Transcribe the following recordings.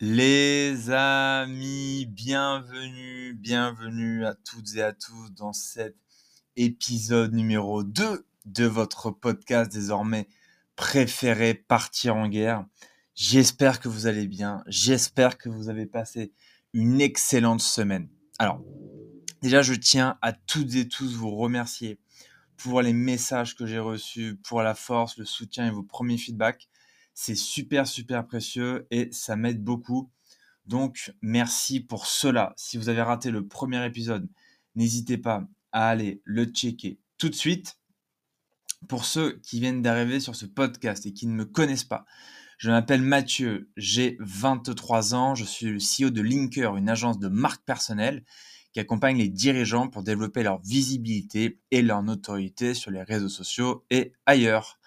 Les amis, bienvenue, bienvenue à toutes et à tous dans cet épisode numéro 2 de votre podcast désormais préféré Partir en guerre. J'espère que vous allez bien, j'espère que vous avez passé une excellente semaine. Alors, déjà, je tiens à toutes et tous vous remercier pour les messages que j'ai reçus, pour la force, le soutien et vos premiers feedbacks. C'est super, super précieux et ça m'aide beaucoup. Donc, merci pour cela. Si vous avez raté le premier épisode, n'hésitez pas à aller le checker tout de suite. Pour ceux qui viennent d'arriver sur ce podcast et qui ne me connaissent pas, je m'appelle Mathieu, j'ai 23 ans, je suis le CEO de Linker, une agence de marque personnelle qui accompagne les dirigeants pour développer leur visibilité et leur notoriété sur les réseaux sociaux et ailleurs.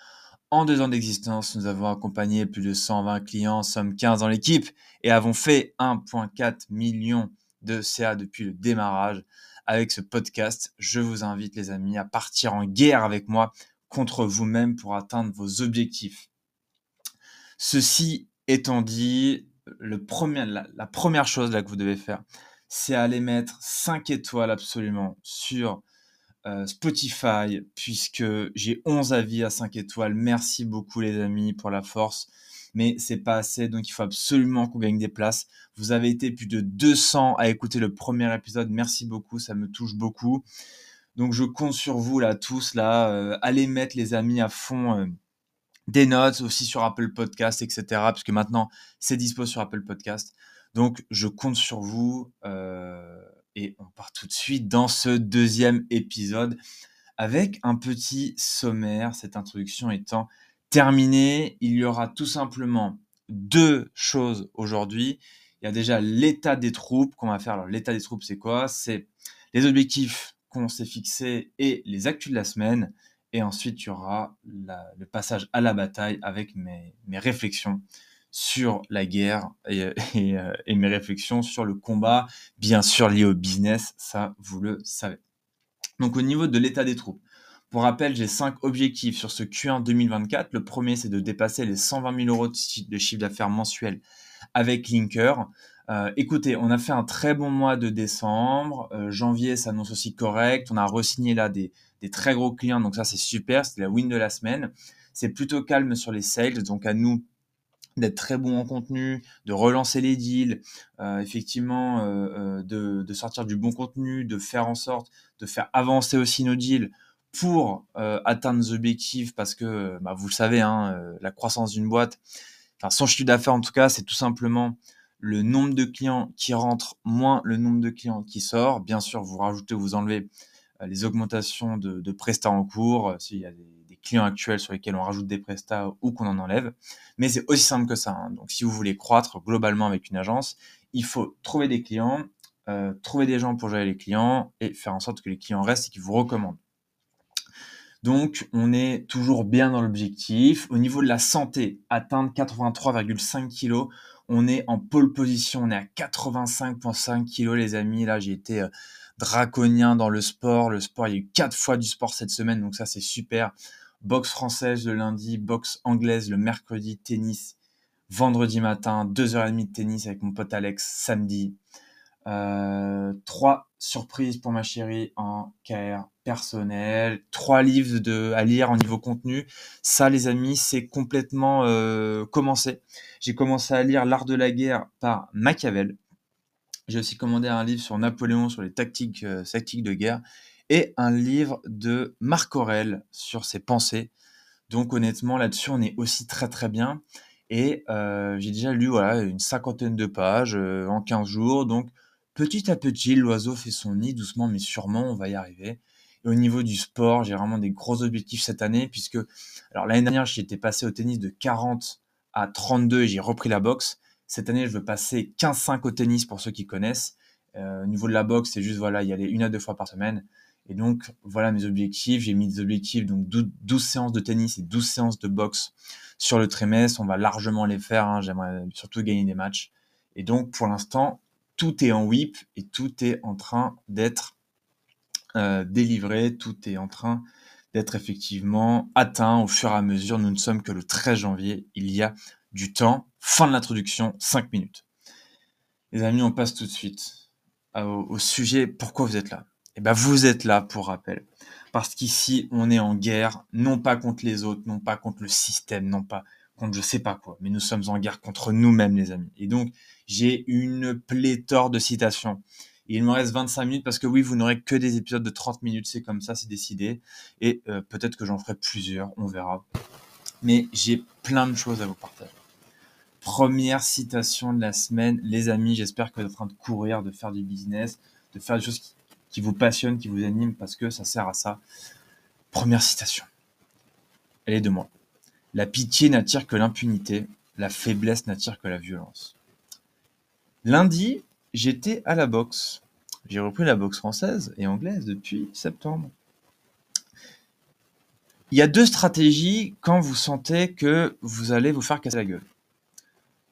En deux ans d'existence, nous avons accompagné plus de 120 clients, sommes 15 dans l'équipe et avons fait 1,4 million de CA depuis le démarrage. Avec ce podcast, je vous invite les amis à partir en guerre avec moi contre vous-même pour atteindre vos objectifs. Ceci étant dit, la, première chose que vous devez faire, c'est aller mettre 5 étoiles absolument sur euh, Spotify, puisque j'ai 11 avis à 5 étoiles. Merci beaucoup les amis pour la force. Mais c'est pas assez, donc il faut absolument qu'on gagne des places. Vous avez été plus de 200 à écouter le premier épisode. Merci beaucoup, ça me touche beaucoup. Donc je compte sur vous là tous là. Euh, allez mettre les amis à fond euh, des notes aussi sur Apple Podcast, etc. Parce que maintenant c'est dispo sur Apple Podcast. Donc je compte sur vous. Et on part tout de suite dans ce deuxième épisode avec un petit sommaire, cette introduction étant terminée. Il y aura tout simplement deux choses aujourd'hui. Il y a déjà l'état des troupes qu'on va faire. Alors l'état des troupes, c'est quoi? C'est les objectifs qu'on s'est fixés et les actus de la semaine. Et ensuite, il y aura le passage à la bataille avec mes, mes réflexions sur la guerre euh, et, mes réflexions sur le combat, bien sûr lié au business, ça vous le savez. Donc au niveau de l'état des troupes, pour rappel, j'ai cinq objectifs sur ce Q1 2024. Le premier, c'est de dépasser les 120 000 euros de chiffre d'affaires mensuel avec Linker. Euh, écoutez, on a fait un très bon mois de décembre. Euh, janvier s'annonce aussi correct. On a re-signé là des, des, très gros clients, donc ça c'est super. C'était la win de la semaine. C'est plutôt calme sur les sales, donc à nous d'être très bon en contenu, de relancer les deals, euh, effectivement euh, euh, de, sortir du bon contenu, de faire en sorte de faire avancer aussi nos deals pour atteindre nos objectifs parce que bah, vous le savez, hein, la croissance d'une boîte, enfin son chiffre d'affaires en tout cas, c'est tout simplement le nombre de clients qui rentrent moins le nombre de clients qui sort. Bien sûr, vous rajoutez, vous enlevez les augmentations de, de prestats en cours, clients actuels sur lesquels on rajoute des prestats ou qu'on en enlève. Mais c'est aussi simple que ça. Hein. Donc si vous voulez croître globalement avec une agence, il faut trouver des clients, euh, trouver des gens pour gérer les clients et faire en sorte que les clients restent et qu'ils vous recommandent. Donc, on est toujours bien dans l'objectif. Au niveau de la santé, atteindre 83,5 kg, on est en pole position. On est à 85,5 kg, les amis. Là, j'ai été euh, draconien dans le sport. Le sport, il y a eu quatre fois du sport cette semaine, donc ça, c'est super boxe française le lundi, boxe anglaise le mercredi, tennis vendredi matin, 2h30 de tennis avec mon pote Alex samedi. Euh, trois surprises pour ma chérie en KR personnel, trois livres à lire en niveau contenu. Ça, les amis, c'est complètement euh, commencé. J'ai commencé à lire L'art de la guerre par Machiavel. J'ai aussi commandé un livre sur Napoléon, sur les tactiques, euh, tactiques de guerre et un livre de Marc Aurel sur ses pensées. Donc honnêtement, là-dessus, on est aussi très très bien. Et euh, j'ai déjà lu voilà, une cinquantaine de pages euh, en 15 jours. Donc petit à petit, l'oiseau fait son nid doucement, mais sûrement, on va y arriver. Et au niveau du sport, j'ai vraiment des gros objectifs cette année, puisque alors l'année dernière, j'étais passé au tennis de 40 à 32 et j'ai repris la boxe. Cette année, je veux passer 15-5 au tennis pour ceux qui connaissent. Euh, au niveau de la boxe, c'est juste voilà, y aller une à deux fois par semaine. Et donc, voilà mes objectifs. J'ai mis des objectifs, donc 12, séances de tennis et 12 séances de boxe sur le trimestre. On va largement les faire. Hein. J'aimerais surtout gagner des matchs. Et donc, pour l'instant, tout est en whip et tout est en train d'être euh, délivré. Tout est en train d'être effectivement atteint au fur et à mesure. Nous ne sommes que le 13 janvier. Il y a du temps. Fin de l'introduction, 5 minutes. Les amis, on passe tout de suite au, sujet pourquoi vous êtes là? Eh ben, vous êtes là pour rappel. Parce qu'ici, on est en guerre, non pas contre les autres, non pas contre le système, non pas contre je sais pas quoi, mais nous sommes en guerre contre nous-mêmes, les amis. Et donc, j'ai une pléthore de citations. il me reste 25 minutes parce que oui, vous n'aurez que des épisodes de 30 minutes, c'est comme ça, c'est décidé. Et euh, peut-être que j'en ferai plusieurs, on verra. Mais j'ai plein de choses à vous partager. Première citation de la semaine, les amis, j'espère que vous êtes en train de courir, de faire du business, de faire des choses qui, vous passionnent, qui vous animent, parce que ça sert à ça. Première citation. Elle est de moi. La pitié n'attire que l'impunité, la faiblesse n'attire que la violence. Lundi, j'étais à la boxe. J'ai repris la boxe française et anglaise depuis septembre. Il y a deux stratégies quand vous sentez que vous allez vous faire casser la gueule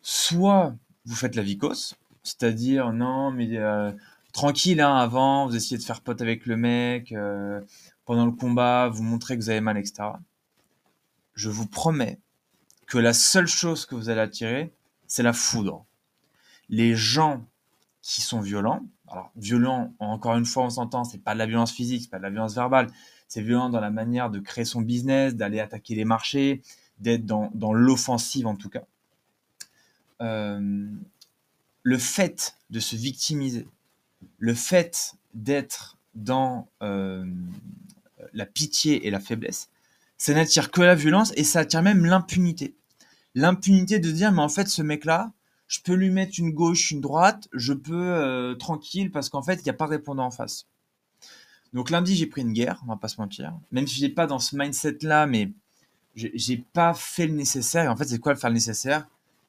soit vous faites la vicose, c'est-à-dire non mais euh, tranquille hein, avant, vous essayez de faire pote avec le mec, euh, pendant le combat, vous montrez que vous avez mal, etc. Je vous promets que la seule chose que vous allez attirer, c'est la foudre. Les gens qui sont violents, alors violents, encore une fois, on s'entend, c'est pas de la violence physique, c'est pas de la violence verbale, c'est violent dans la manière de créer son business, d'aller attaquer les marchés, d'être dans l'offensive en tout cas. Euh, le fait de se victimiser, le fait d'être dans euh, la pitié et la faiblesse, ça n'attire que la violence et ça attire même l'impunité. L'impunité de dire, mais en fait, ce mec-là, je peux lui mettre une gauche, une droite, je peux euh, tranquille parce qu'en fait, il n'y a pas de répondant en face. Donc lundi, j'ai pris une guerre, on va pas se mentir. Même si j'ai pas dans ce mindset-là, mais j'ai pas fait le nécessaire. Et en fait, c'est quoi le faire le nécessaire?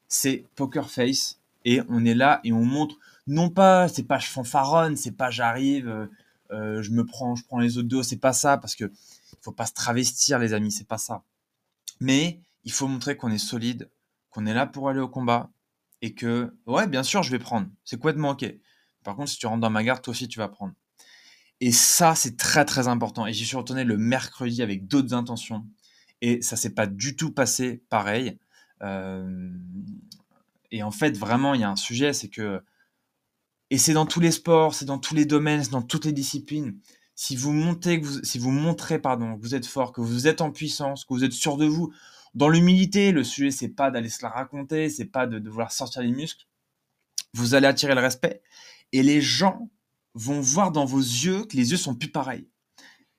C'est Poker Face. Et on est là et on montre, non pas, c'est pas je fanfaronne, c'est pas j'arrive, euh, euh, je me prends, je prends les autres dos, c'est pas ça, parce que faut pas se travestir, les amis, c'est pas ça. Mais il faut montrer qu'on est solide, qu'on est là pour aller au combat, et que, ouais, bien sûr, je vais prendre. C'est complètement ok. Par contre, si tu rentres dans ma garde, toi aussi, tu vas prendre. Et ça, c'est très très important. Et j'y suis retourné le mercredi avec d'autres intentions. Et ça s'est pas du tout passé pareil. Euh, et en fait, vraiment, il y a un sujet, c'est que, et c'est dans tous les sports, c'est dans tous les domaines, c'est dans toutes les disciplines. Si vous montez, que vous, si vous montrez, pardon, que vous êtes fort, que vous êtes en puissance, que vous êtes sûr de vous, dans l'humilité, le sujet, c'est pas d'aller se la raconter, c'est pas de, de vouloir sortir les muscles. Vous allez attirer le respect. Et les gens vont voir dans vos yeux que les yeux sont plus pareils.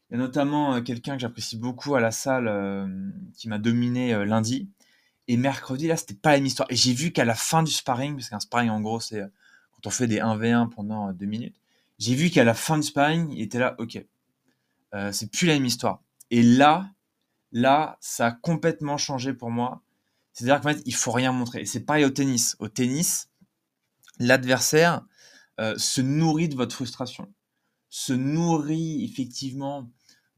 Il y a notamment euh, quelqu'un que j'apprécie beaucoup à la salle euh, qui m'a dominé lundi, et mercredi, là, c'était pas la même histoire. Et j'ai vu qu'à la fin du sparring, parce qu'un sparring, en gros, c'est euh, on fait des 1v1 pendant euh, deux minutes, j'ai vu qu'à la fin du sparring, il était là, ok, euh, c'est plus la même histoire. Et là, là, ça a complètement changé pour moi. C'est-à-dire qu'en fait, il faut rien montrer. C'est pareil au tennis. Au tennis, l'adversaire se nourrit de votre frustration, se nourrit effectivement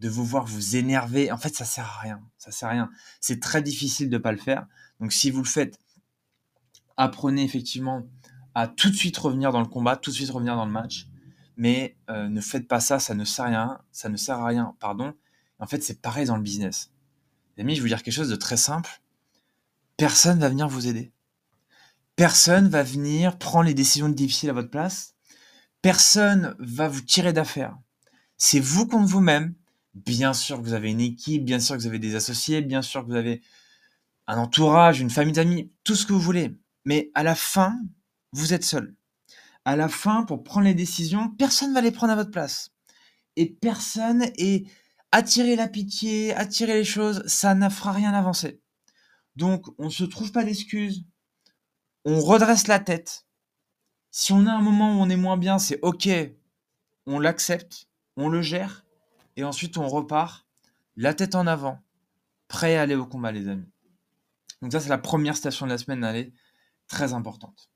de vous voir vous énerver. En fait, ça sert à rien. Ça sert à rien. C'est très difficile de pas le faire. Donc, si vous le faites, apprenez effectivement à tout de suite revenir dans le combat, tout de suite revenir dans le match. Mais euh, ne faites pas ça, ça ne sert à rien. Ça ne sert rien, pardon. En fait, c'est pareil dans le business. Les amis, je vais vous dire quelque chose de très simple. Personne va venir vous aider. Personne va venir prendre les décisions difficiles à votre place. Personne va vous tirer d'affaire. C'est vous contre vous-même. Bien sûr que vous avez une équipe, bien sûr que vous avez des associés, bien sûr que vous avez un entourage, une famille d'amis, tout ce que vous voulez. Mais à la fin, vous êtes seul. À la fin, pour prendre les décisions, personne ne va les prendre à votre place. Et personne est attirer la pitié, attirer les choses, ça ne fera rien avancer. Donc, on ne se trouve pas d'excuses. On redresse la tête. Si on a un moment où on est moins bien, c'est OK. On l'accepte, on le gère et ensuite, on repart, la tête en avant, prêt à aller au combat, les amis. Donc ça, c'est la première station de la semaine, elle très importante.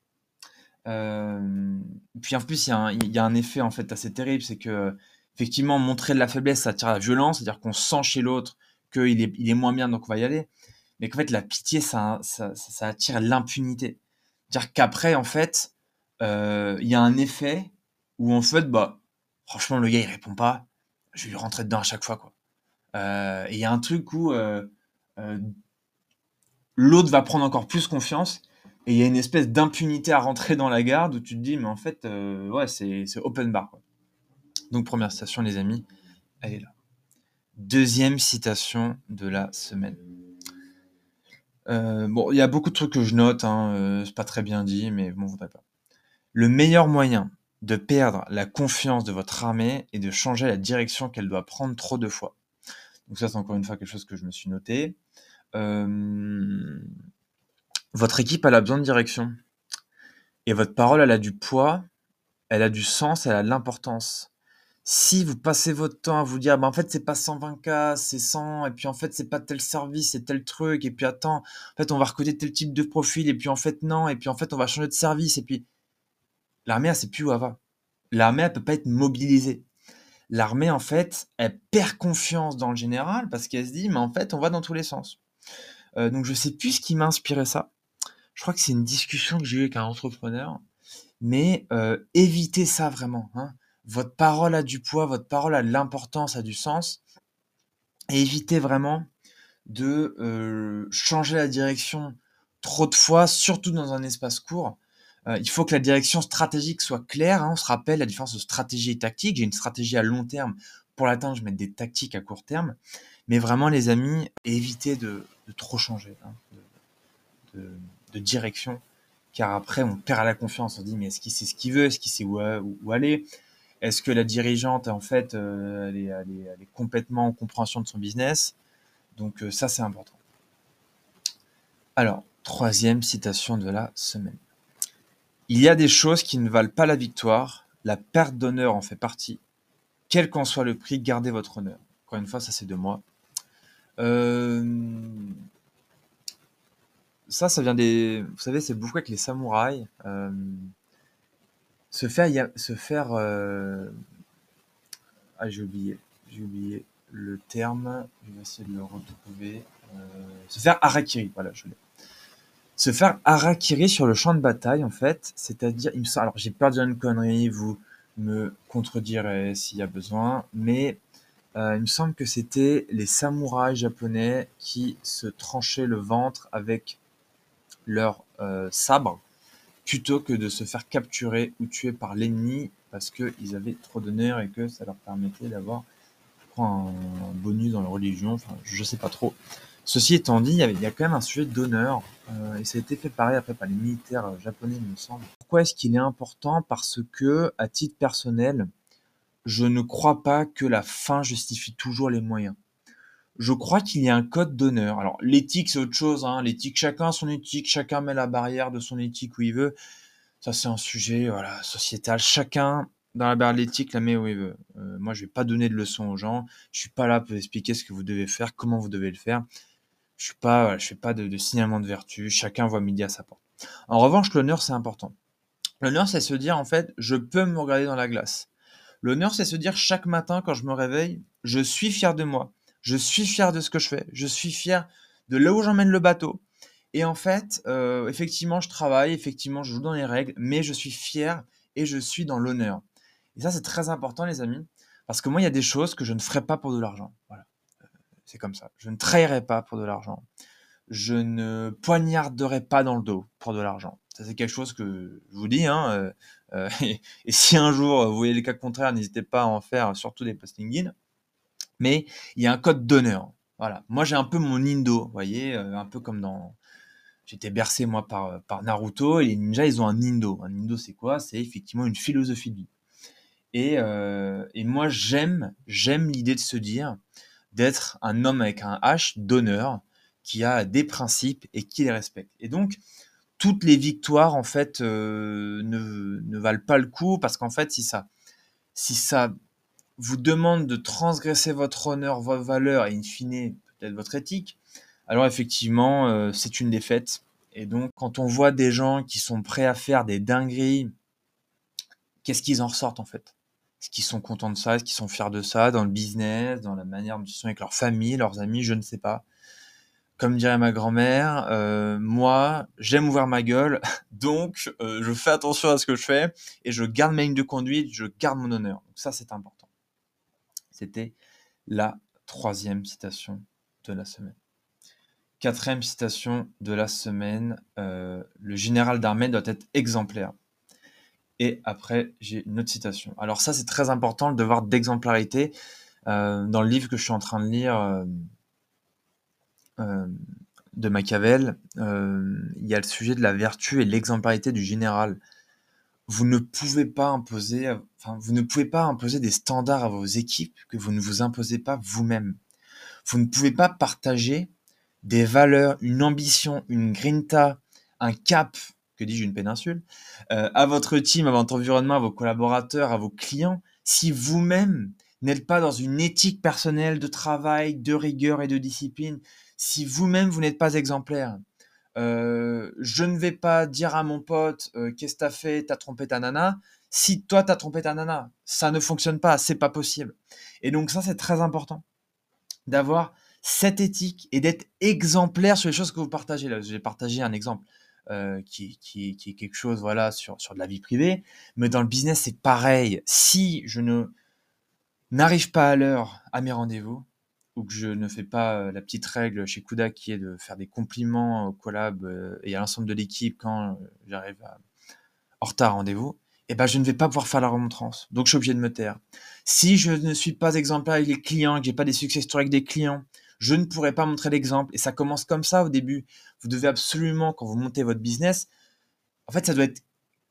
Euh, puis en plus, il y, a un, effet en fait assez terrible, c'est que effectivement, montrer de la faiblesse, ça attire la violence, c'est-à-dire qu'on sent chez l'autre qu'il est, moins bien, donc on va y aller. Mais qu'en fait, la pitié, ça, ça, attire l'impunité. C'est-à-dire qu'après, en fait, euh, il y a un effet où en fait, bah, franchement, le gars, il répond pas je vais lui rentrer dedans à chaque fois. Quoi. Euh, et il y a un truc où l'autre va prendre encore plus confiance Et il y a une espèce d'impunité à rentrer dans la garde où tu te dis, mais en fait, euh, ouais, c'est open bar. Donc, première citation, les amis, elle est là. Deuxième citation de la semaine. Euh, bon, il y a beaucoup de trucs que je note, hein, euh, c'est pas très bien dit, mais bon, voudrais pas. Le meilleur moyen de perdre la confiance de votre armée est de changer la direction qu'elle doit prendre trop de fois. Donc ça, c'est encore une fois quelque chose que je me suis noté. Euh, votre équipe, elle a besoin de direction. Et votre parole, elle a du poids, elle a du sens, elle a de l'importance. Si vous passez votre temps à vous dire, bah, en fait, c'est pas 120K, c'est 100, et puis en fait, c'est pas tel service, c'est tel truc, et puis attends, en fait, on va recruter tel type de profil, et puis en fait, non, et puis en fait, on va changer de service, et puis l'armée, elle sait plus où elle va. L'armée, elle peut pas être mobilisée. L'armée, en fait, elle perd confiance dans le général parce qu'elle se dit, mais en fait, on va dans tous les sens. Euh, donc, je sais plus ce qui m'a inspiré ça. Je crois que c'est une discussion que j'ai eue avec un entrepreneur. Mais euh, évitez ça vraiment. Hein votre parole a du poids, votre parole a de l'importance, a du sens. Évitez vraiment de euh, changer la direction trop de fois, surtout dans un espace court. Euh, il faut que la direction stratégique soit claire. Hein. On se rappelle la différence de stratégie et tactique. J'ai une stratégie à long terme. Pour l'atteindre, je mets des tactiques à court terme. Mais vraiment, les amis, évitez de, trop changer hein, direction. Car après, on perd la confiance. On dit, mais est-ce qu'il sait ce qu'il veut? Est-ce qu'il sait où aller? Est-ce que la dirigeante, en fait, euh, elle, est, complètement en compréhension de son business? Donc euh, ça, c'est important. Alors, troisième citation de la semaine. Il y a des choses qui ne valent pas la victoire, la perte d'honneur en fait partie. Quel qu'en soit le prix, gardez votre honneur. Encore une fois, ça c'est de moi. Euh, ça, ça vient des... Vous savez, c'est beaucoup avec les samouraïs. Se faire, se faire, euh, ah j'ai oublié, j'ai oublié le terme, je vais essayer de le retrouver. Euh, se faire harakiri, voilà, je l'ai. Se faire harakiri sur le champ de bataille, en fait, c'est-à-dire, il me alors j'ai peur de une connerie, vous me contredirez s'il y a besoin, mais euh, il me semble que c'était les samouraïs japonais qui se tranchaient le ventre avec leur sabre plutôt que de se faire capturer ou tuer par l'ennemi parce qu'ils avaient trop d'honneur et que ça leur permettait d'avoir, un, bonus dans la religion, enfin, je sais pas trop. Ceci étant dit, il y, avait, il y a quand même un sujet d'honneur, euh, et ça a été fait pareil après par les militaires euh, japonais, il me semble. Pourquoi est-ce qu'il est important? Parce que, à titre personnel, je ne crois pas que la fin justifie toujours les moyens je crois qu'il y a un code d'honneur. Alors, l'éthique, c'est autre chose. Hein. L'éthique, chacun a son éthique, chacun met la barrière de son éthique où il veut. Ça, c'est un sujet sociétal. Chacun, dans la barrière de l'éthique, la met où il veut. Euh, moi, je vais pas donner de leçons aux gens. Je suis pas là pour expliquer ce que vous devez faire, comment vous devez le faire. Je suis pas, fais pas de, signalement de vertu. Chacun voit midi à sa porte. En revanche, l'honneur, c'est important. L'honneur, c'est se dire, en fait, je peux me regarder dans la glace. L'honneur, c'est se dire chaque matin, quand je me réveille, je suis fier de moi je suis fier de ce que je fais, je suis fier de là où j'emmène le bateau. Et en fait, euh, effectivement, je travaille, effectivement, je joue dans les règles, mais je suis fier et je suis dans l'honneur. Et ça, c'est très important, les amis, parce que moi, il y a des choses que je ne ferai pas pour de l'argent. Voilà. Euh, c'est comme ça. Je ne trahirai pas pour de l'argent. Je ne poignarderai pas dans le dos pour de l'argent. Ça, c'est quelque chose que je vous dis. Hein, euh, et, si un jour vous voyez les cas contraires, n'hésitez pas à en faire, surtout des postings mais il y a un code d'honneur. Voilà. Moi, j'ai un peu mon Indo, vous voyez, euh, un peu comme dans. J'étais bercé, moi, par, euh, Naruto, et les ninjas, ils ont un Indo. Un Indo, c'est quoi? C'est effectivement une philosophie de vie. Et, euh, et moi, j'aime, j'aime l'idée de se dire d'être un homme avec un H d'honneur, qui a des principes et qui les respecte. Et donc, toutes les victoires, en fait, ne, ne valent pas le coup, parce qu'en fait, si ça, si ça vous demande de transgresser votre honneur, vos valeurs et in fine peut-être votre éthique, alors effectivement, euh, c'est une défaite. Et donc, quand on voit des gens qui sont prêts à faire des dingueries, qu'est-ce qu'ils en ressortent en fait? Est-ce qu'ils sont contents de ça? Est-ce qu'ils sont fiers de ça? Dans le business, dans la manière dont ils sont avec leur famille, leurs amis, je ne sais pas. Comme dirait ma grand-mère, euh, moi, j'aime ouvrir ma gueule, donc euh, je fais attention à ce que je fais et je garde ma ligne de conduite, je garde mon honneur. Ça, c'est important. C'était la troisième citation de la semaine. Quatrième citation de la semaine, euh, le général d'armée doit être exemplaire. Et après, j'ai une autre citation. Alors ça, c'est très important, le devoir d'exemplarité. Euh, dans le livre que je suis en train de lire euh, de Machiavel, il y a le sujet de la vertu et l'exemplarité du général. Vous ne pouvez pas imposer, enfin, vous ne pouvez pas imposer des standards à vos équipes que vous ne vous imposez pas vous-même. Vous ne pouvez pas partager des valeurs, une ambition, une grinta, un cap, que dis-je, une péninsule, euh, à votre team, à votre environnement, à vos collaborateurs, à vos clients, si vous-même n'êtes pas dans une éthique personnelle de travail, de rigueur et de discipline, si vous-même vous, n'êtes pas exemplaire. Euh, je ne vais pas dire à mon pote euh, qu'est-ce que t'as fait, t'as trompé ta nana. Si toi t'as trompé ta nana, ça ne fonctionne pas, c'est pas possible. Et donc ça c'est très important d'avoir cette éthique et d'être exemplaire sur les choses que vous partagez. Là, j'ai partagé un exemple euh, qui, qui, qui, est quelque chose voilà sur, sur de la vie privée, mais dans le business c'est pareil. Si je ne n'arrive pas à l'heure à mes rendez-vous ou que je ne fais pas euh, la petite règle chez Kuda qui est de faire des compliments au collab euh, et à l'ensemble de l'équipe quand j'arrive en retard à rendez-vous, eh ben, je ne vais pas pouvoir faire la remontrance. Donc, je suis obligé de me taire. Si je ne suis pas exemplaire avec les clients, que j'ai pas des succès historiques des clients, je ne pourrais pas montrer l'exemple. Et ça commence comme ça au début. Vous devez absolument, quand vous montez votre business, en fait, ça doit être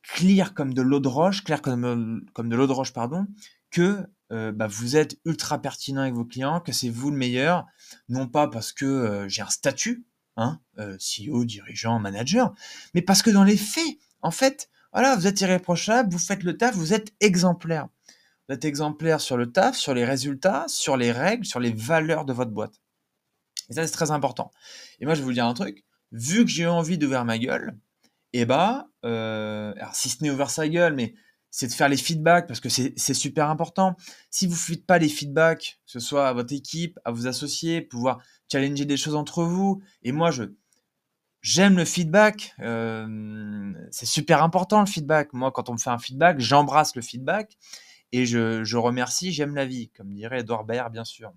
clair comme de l'eau de roche, clair comme, comme de l'eau de roche, pardon, que euh, bah, vous êtes ultra pertinent avec vos clients, que c'est vous le meilleur, non pas parce que euh, j'ai un statut, hein, euh, CEO, dirigeant, manager, mais parce que dans les faits, en fait, voilà, vous êtes irréprochable, vous faites le taf, vous êtes exemplaire. Vous êtes exemplaire sur le taf, sur les résultats, sur les règles, sur les valeurs de votre boîte. Et ça, c'est très important. Et moi, je vais vous dire un truc. Vu que j'ai envie d'ouvrir ma gueule, et eh bah, si ce n'est ouvrir sa gueule, mais c'est de faire les feedbacks parce que c'est super important. Si vous ne faites pas les feedbacks, que ce soit à votre équipe, à vos associés, pouvoir challenger des choses entre vous, et moi, je j'aime le feedback. Euh, c'est super important le feedback. Moi, quand on me fait un feedback, j'embrasse le feedback et je, je remercie, j'aime la vie, comme dirait Edouard Baird, bien sûr.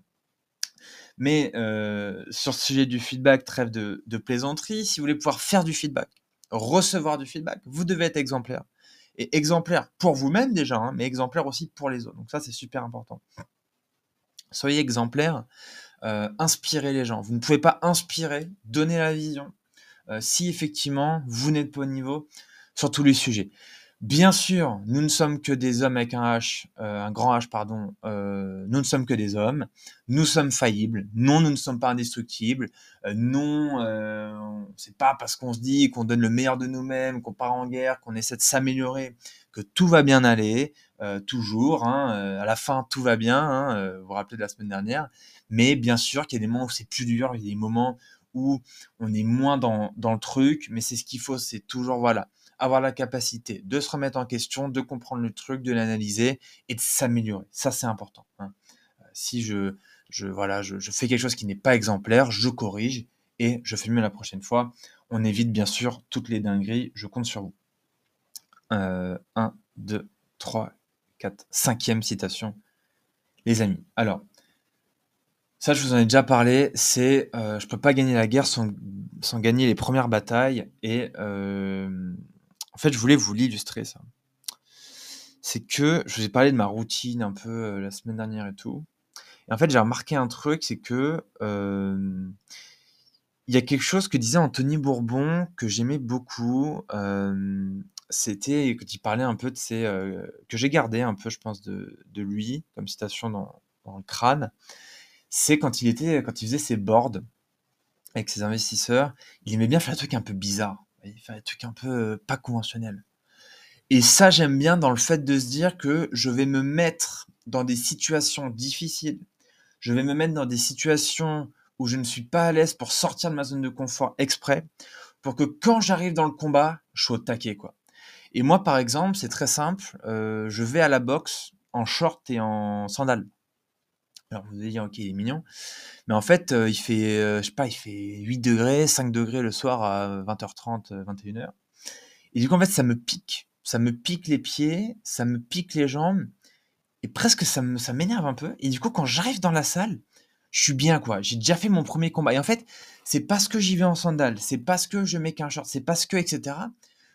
Mais euh, sur ce sujet du feedback, trêve de, plaisanterie, si vous voulez pouvoir faire du feedback, recevoir du feedback, vous devez être exemplaire. Et exemplaire pour vous-même déjà, hein, mais exemplaire aussi pour les autres. Donc ça, c'est super important. Soyez exemplaire, euh, inspirez les gens. Vous ne pouvez pas inspirer, donner la vision, euh, si effectivement vous n'êtes pas au niveau sur tous les sujets. Bien sûr, nous ne sommes que des hommes avec un H, euh, un grand H, pardon. Euh, nous ne sommes que des hommes. Nous sommes faillibles. Non, nous ne sommes pas indestructibles. Euh, non, euh, c'est pas parce qu'on se dit qu'on donne le meilleur de nous-mêmes, qu'on part en guerre, qu'on essaie de s'améliorer, que tout va bien aller. toujours, hein, à la fin, tout va bien. Hein, vous vous rappelez de la semaine dernière. Mais bien sûr qu'il y a des moments où c'est plus dur. Il y a des moments où on est moins dans, dans le truc. Mais c'est ce qu'il faut. C'est toujours voilà avoir la capacité de se remettre en question, de comprendre le truc, de l'analyser et de s'améliorer. Ça, c'est important. Hein. Euh, si je, voilà, je, fais quelque chose qui n'est pas exemplaire, je corrige et je fais mieux la prochaine fois. On évite bien sûr toutes les dingueries. Je compte sur vous. 1, 2, 3, 4, cinquième citation, les amis. Alors, ça, je vous en ai déjà parlé. C'est, euh, je peux pas gagner la guerre sans, gagner les premières batailles. Et euh, fait, je voulais vous l'illustrer ça. C'est que je vous ai parlé de ma routine un peu euh, la semaine dernière et tout. Et en fait, j'ai remarqué un truc, c'est que euh, il y a quelque chose que disait Anthony Bourbon que j'aimais beaucoup. Euh, c'était que tu parlais un peu de ces que j'ai gardé un peu, je pense, de, lui comme citation dans, dans le crâne. C'est quand il était, quand il faisait ses boards avec ses investisseurs, il aimait bien faire des trucs un peu bizarres il des trucs un peu euh, pas conventionnels. Et ça, j'aime bien dans le fait de se dire que je vais me mettre dans des situations difficiles. Je vais me mettre dans des situations où je ne suis pas à l'aise pour sortir de ma zone de confort exprès, pour que quand j'arrive dans le combat, je sois au taquet. Et moi, par exemple, c'est très simple. Euh, je vais à la boxe en short et en sandales. Alors vous allez dire, ok, il est mignon. Mais en fait, euh, il fait, euh, je sais pas, il fait 8 degrés, 5 degrés le soir à 20h30, 21h. Euh, et du coup, en fait, ça me pique. Ça me pique les pieds, ça me pique les jambes. Et presque, ça ça m'énerve un peu. Et du coup, quand j'arrive dans la salle, je suis bien, quoi. J'ai déjà fait mon premier combat. Et en fait, c'est parce que j'y vais en sandales, c'est parce que je mets qu'un short, c'est parce que, etc.,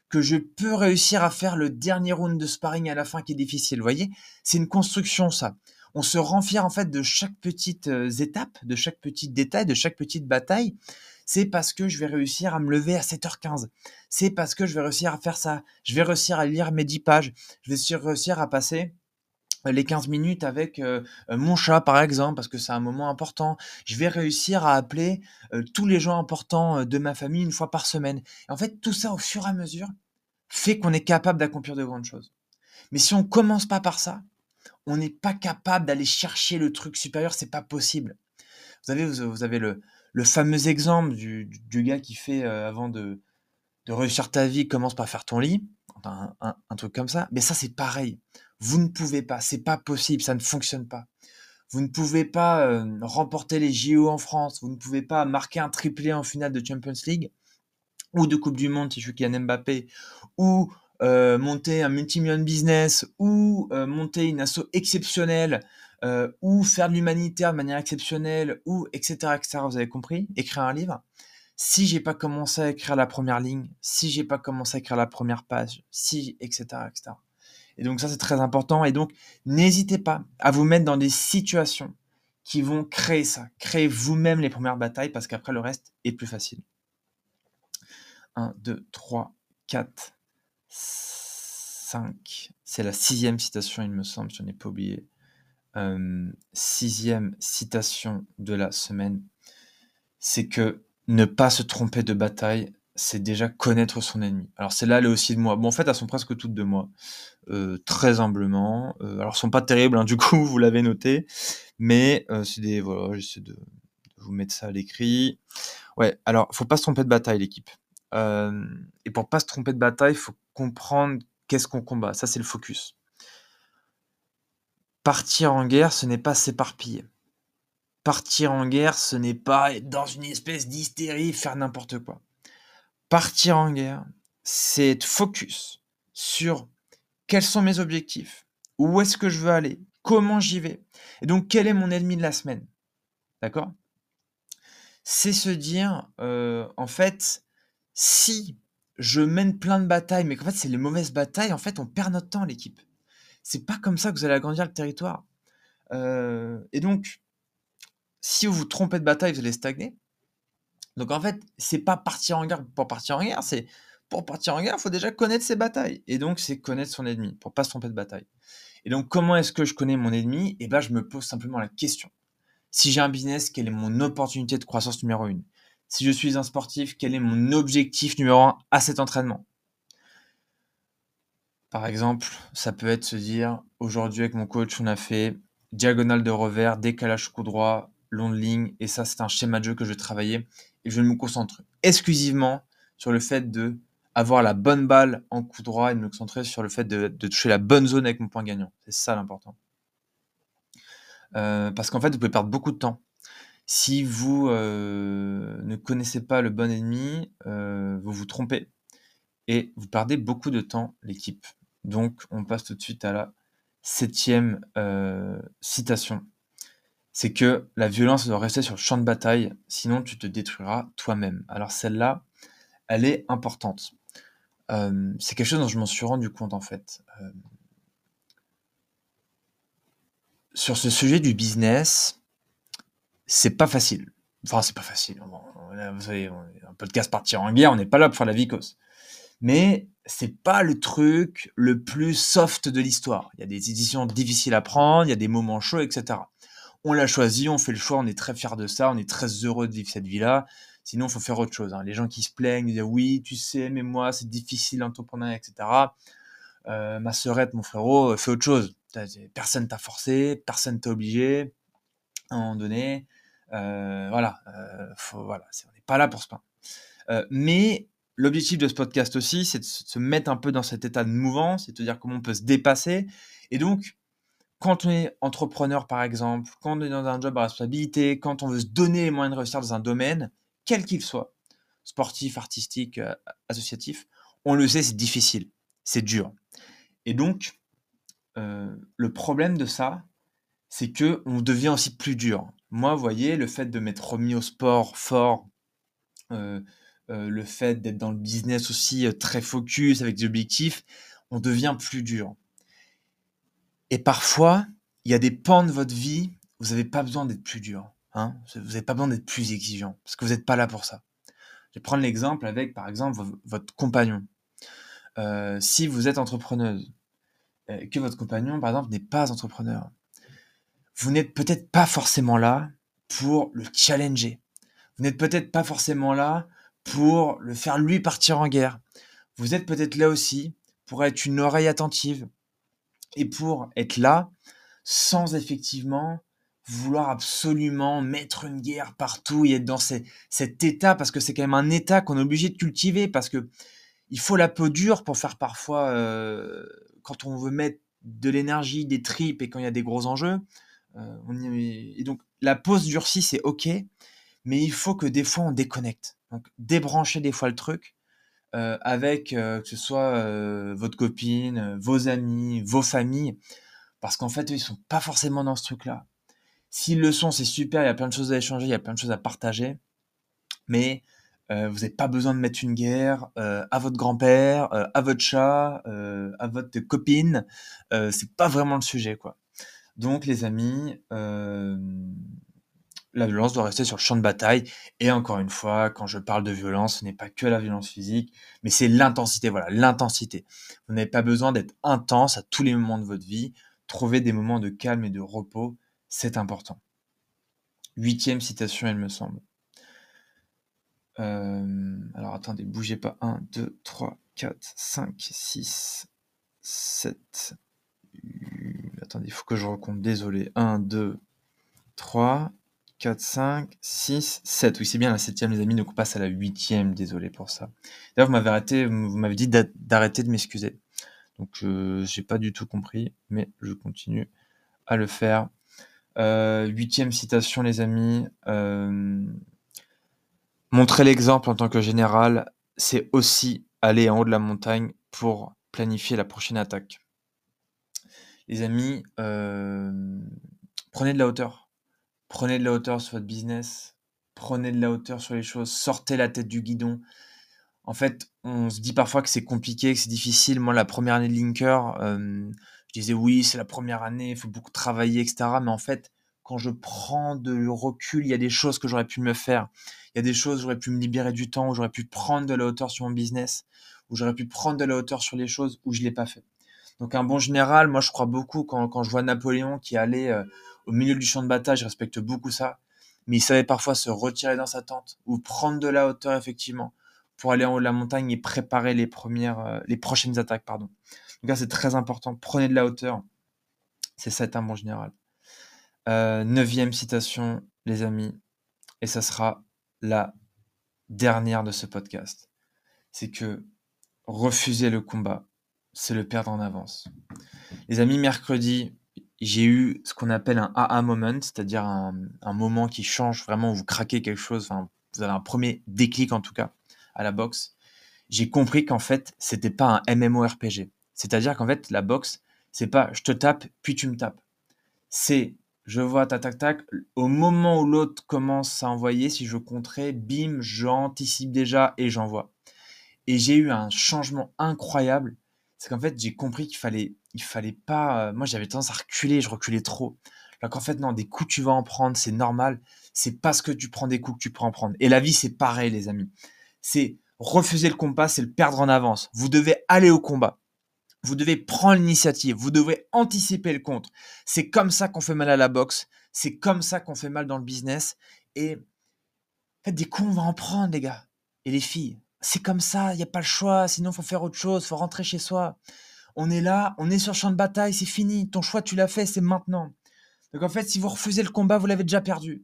que je peux réussir à faire le dernier round de sparring à la fin qui est difficile. Vous voyez? C'est une construction, ça. On se rend fier, en fait, de chaque petite euh, étape, de chaque petit détail, de chaque petite bataille. C'est parce que je vais réussir à me lever à 7h15. C'est parce que je vais réussir à faire ça. Je vais réussir à lire mes 10 pages. Je vais réussir à passer les 15 minutes avec mon chat, par exemple, parce que c'est un moment important. Je vais réussir à appeler tous les gens importants de ma famille une fois par semaine. En fait, tout ça, au fur et à mesure, fait qu'on est capable d'accomplir de grandes choses. Mais si on commence pas par ça, on n'est pas capable d'aller chercher le truc supérieur, c'est pas possible. Vous avez, vous avez le, le fameux exemple du, gars qui fait, avant de, de réussir ta vie, commence par faire ton lit, un, un truc comme ça. Mais ça, c'est pareil. Vous ne pouvez pas, c'est pas possible, ça ne fonctionne pas. Vous ne pouvez pas euh, remporter les JO en France, vous ne pouvez pas marquer un triplé en finale de Champions League ou de Coupe du Monde si je suis Kylian Mbappé, ou euh, monter un multi-million business, ou euh, monter une asso exceptionnelle, ou faire de l'humanitaire de manière exceptionnelle, ou etc., etc. Vous avez compris? Écrire un livre? Si j'ai pas commencé à écrire la première ligne, si j'ai pas commencé à écrire la première page, si, etc., etc. Et donc ça, c'est très important. Et donc, n'hésitez pas à vous mettre dans des situations qui vont créer ça. Créez vous-même les premières batailles parce qu'après, le reste est plus facile. 1, 2, 3, 4, 5. C'est la sixième citation, il me semble, je n'en ai pas oublié. Euh, sixième citation de la semaine, c'est que ne pas se tromper de bataille, c'est déjà connaître son ennemi. Alors c'est là elle est aussi de moi. Bon en fait elles sont presque toutes de moi, euh, très humblement. Euh, alors elles sont pas terribles hein, du coup vous l'avez noté, mais c'est des voilà j'essaie de, vous mettre ça à l'écrit. Ouais alors faut pas se tromper de bataille l'équipe. et pour pas se tromper de bataille il faut comprendre qu'est-ce qu'on combat. Ça c'est le focus. Partir en guerre ce n'est pas s'éparpiller. Partir en guerre ce n'est pas être dans une espèce d'hystérie faire n'importe quoi partir en guerre, c'est être focus sur quels sont mes objectifs, où est-ce que je veux aller, comment j'y vais, et donc quel est mon ennemi de la semaine. D'accord? C'est se dire, euh, en fait, si je mène plein de batailles, mais qu'en fait c'est les mauvaises batailles, en fait on perd notre temps l'équipe. C'est pas comme ça que vous allez agrandir le territoire. Euh, et donc, si vous vous trompez de bataille, vous allez stagner. Donc en fait, c'est pas partir en guerre pour partir en guerre, c'est pour partir en guerre, il faut déjà connaître ses batailles. Et donc, c'est connaître son ennemi pour pas se tromper de bataille. Et donc, comment est-ce que je connais mon ennemi? Eh ben, je me pose simplement la question. Si j'ai un business, quelle est mon opportunité de croissance numéro une? Si je suis un sportif, quel est mon objectif numéro un à cet entraînement? Par exemple, ça peut être se dire, aujourd'hui avec mon coach, on a fait diagonale de revers, décalage coup droit, long de ligne, et ça, c'est un schéma de jeu que je vais travailler et je me concentrer exclusivement sur le fait de avoir la bonne balle en coup droit et de me concentrer sur le fait de, toucher la bonne zone avec mon point gagnant. C'est ça l'important. Euh, parce qu'en fait, vous pouvez perdre beaucoup de temps. Si vous euh, ne connaissez pas le bon ennemi, euh, vous vous trompez et vous perdez beaucoup de temps, l'équipe. Donc, on passe tout de suite à la septième citation c'est que la violence doit rester sur le champ de bataille, sinon tu te détruiras toi-même. Alors celle-là, elle est importante. Euh, c'est quelque chose dont je m'en suis rendu compte en fait. Euh, sur ce sujet du business, c'est pas facile. Enfin, c'est pas facile. vous savez, un podcast partir en guerre, on n'est pas là pour faire la vicose. Mais c'est pas le truc le plus soft de l'histoire. Il y a des éditions difficiles à prendre, il y a des moments chauds, etc on l'a choisi, on fait le choix, on est très fier de ça, on est très heureux de vivre cette vie-là. Sinon, il faut faire autre chose. Hein. Les gens qui se plaignent, disent oui, tu sais, mais moi, c'est difficile d'entreprendre, etc. Euh, ma sœurette, mon frérot, euh, fais autre chose. Personne t'a forcé, personne t'a obligé. À un moment donné, euh, voilà, voilà, on n'est pas là pour se plaindre. mais l'objectif de ce podcast aussi, c'est de se mettre un peu dans cet état de mouvance, c'est de dire comment on peut se dépasser. Et donc, quand on est entrepreneur, par exemple, quand on est dans un job à responsabilité, quand on veut se donner les moyens de réussir dans un domaine, quel qu'il soit, sportif, artistique, euh, associatif, on le sait, c'est difficile, c'est dur. Et donc, euh, le problème de ça, c'est que on devient aussi plus dur. Moi, vous voyez, le fait de m'être remis au sport fort, euh, euh, le fait d'être dans le business aussi très focus avec des objectifs, on devient plus dur. Et parfois, il y a des pans de votre vie, vous n'avez pas besoin d'être plus dur. Hein vous n'avez pas besoin d'être plus exigeant, parce que vous n'êtes pas là pour ça. Je vais prendre l'exemple avec, par exemple, votre compagnon. Euh, si vous êtes entrepreneuse, que votre compagnon, par exemple, n'est pas entrepreneur, vous n'êtes peut-être pas forcément là pour le challenger. Vous n'êtes peut-être pas forcément là pour le faire lui partir en guerre. Vous êtes peut-être là aussi pour être une oreille attentive et pour être là sans effectivement vouloir absolument mettre une guerre partout et être dans cet état parce que c'est quand même un état qu'on est obligé de cultiver parce que il faut la peau dure pour faire parfois euh, quand on veut mettre de l'énergie, des tripes et quand il y a des gros enjeux. Euh, et donc la pause durcie c'est ok, mais il faut que des fois on déconnecte. Donc débrancher des fois le truc euh, avec que ce soit votre copine, vos amis, vos familles, parce qu'en fait eux, ils sont pas forcément dans ce truc-là. S'ils le sont, c'est super, il y a plein de choses à échanger, il y a plein de choses à partager. Mais euh, vous n'avez pas besoin de mettre une guerre euh, à votre grand-père, euh, à votre chat, à votre copine. c'est pas vraiment le sujet, quoi. Donc, les amis, la violence doit rester sur le champ de bataille. Et encore une fois, quand je parle de violence, ce n'est pas que la violence physique, mais c'est l'intensité. Voilà, l'intensité. Vous n'avez pas besoin d'être intense à tous les moments de votre vie. Trouvez des moments de calme et de repos c'est important. Huitième citation, elle me semble. Euh, alors attendez, bougez pas. 1, 2, 3, 4, 5, 6, 7. Attendez, il faut que je recompte, désolé. 1, 2, 3, 4, 5, 6, 7. Oui, c'est bien la septième, les amis, donc on passe à la huitième, désolé pour ça. D'ailleurs, vous m'avez arrêté, vous m'avez dit d'arrêter de m'excuser. Donc, je n'ai pas du tout compris, mais je continue à le faire. Euh, huitième citation, les amis. Euh, montrer l'exemple en tant que général, c'est aussi aller en haut de la montagne pour planifier la prochaine attaque. Les amis, euh, prenez de la hauteur. Prenez de la hauteur sur votre business. Prenez de la hauteur sur les choses. Sortez la tête du guidon. En fait, on se dit parfois que c'est compliqué, que c'est difficile. Moi, la première année de Linker, je disais oui, c'est la première année, il faut beaucoup travailler, etc. Mais en fait, quand je prends de recul, il y a des choses que j'aurais pu me faire. Il y a des choses, j'aurais pu me libérer du temps, où j'aurais pu prendre de la hauteur sur mon business, où j'aurais pu prendre de la hauteur sur les choses où je l'ai pas fait. Donc un bon général, moi je crois beaucoup quand, je vois Napoléon qui allait euh, au milieu du champ de bataille, je respecte beaucoup ça. Mais il savait parfois se retirer dans sa tente ou prendre de la hauteur effectivement pour aller en haut de la montagne et préparer les premières, euh, les prochaines attaques, pardon. Donc là, c'est très important. Prenez de la hauteur. C'est ça être un bon général. Euh, neuvième citation, les amis, et ça sera la dernière de ce podcast. C'est que refuser le combat, c'est le perdre en avance. Les amis, mercredi, j'ai eu ce qu'on appelle un AA moment, c'est-à-dire un, moment qui change vraiment, où vous craquez quelque chose, enfin, vous avez un premier déclic en tout cas à la boxe. J'ai compris qu'en fait, c'était pas un MMORPG. C'est-à-dire qu'en fait, la boxe, c'est pas je te tape, puis tu me tapes. C'est je vois tac tac tac. Au moment où l'autre commence à envoyer, si je compterai, bim, j'anticipe déjà et j'envoie. Et j'ai eu un changement incroyable. C'est qu'en fait, j'ai compris qu'il fallait, il fallait pas. Euh, moi, j'avais tendance à reculer, je reculais trop. Alors qu'en fait, non, des coups, tu vas en prendre, c'est normal. C'est parce que tu prends des coups que tu peux en prendre. Et la vie, c'est pareil, les amis. C'est refuser le combat, c'est le perdre en avance. Vous devez aller au combat. Vous devez prendre l'initiative, vous devez anticiper le contre. C'est comme ça qu'on fait mal à la boxe, c'est comme ça qu'on fait mal dans le business. Et faites des coups, on va en prendre, les gars. Et les filles, c'est comme ça, il n'y a pas le choix, sinon faut faire autre chose, faut rentrer chez soi. On est là, on est sur le champ de bataille, c'est fini. Ton choix, tu l'as fait, c'est maintenant. Donc en fait, si vous refusez le combat, vous l'avez déjà perdu.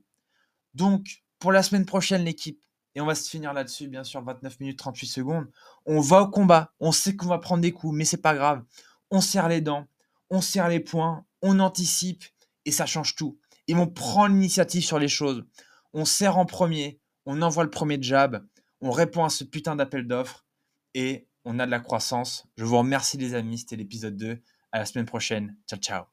Donc, pour la semaine prochaine, l'équipe, et on va se finir là-dessus, bien sûr, 29 minutes 38 secondes. On va au combat, on sait qu'on va prendre des coups, mais c'est pas grave. On serre les dents, on serre les poings, on anticipe et ça change tout. Et on prend l'initiative sur les choses. On serre en premier, on envoie le premier jab, on répond à ce putain d'appel d'offres et on a de la croissance. Je vous remercie les amis, c'était l'épisode 2. À la semaine prochaine. Ciao ciao.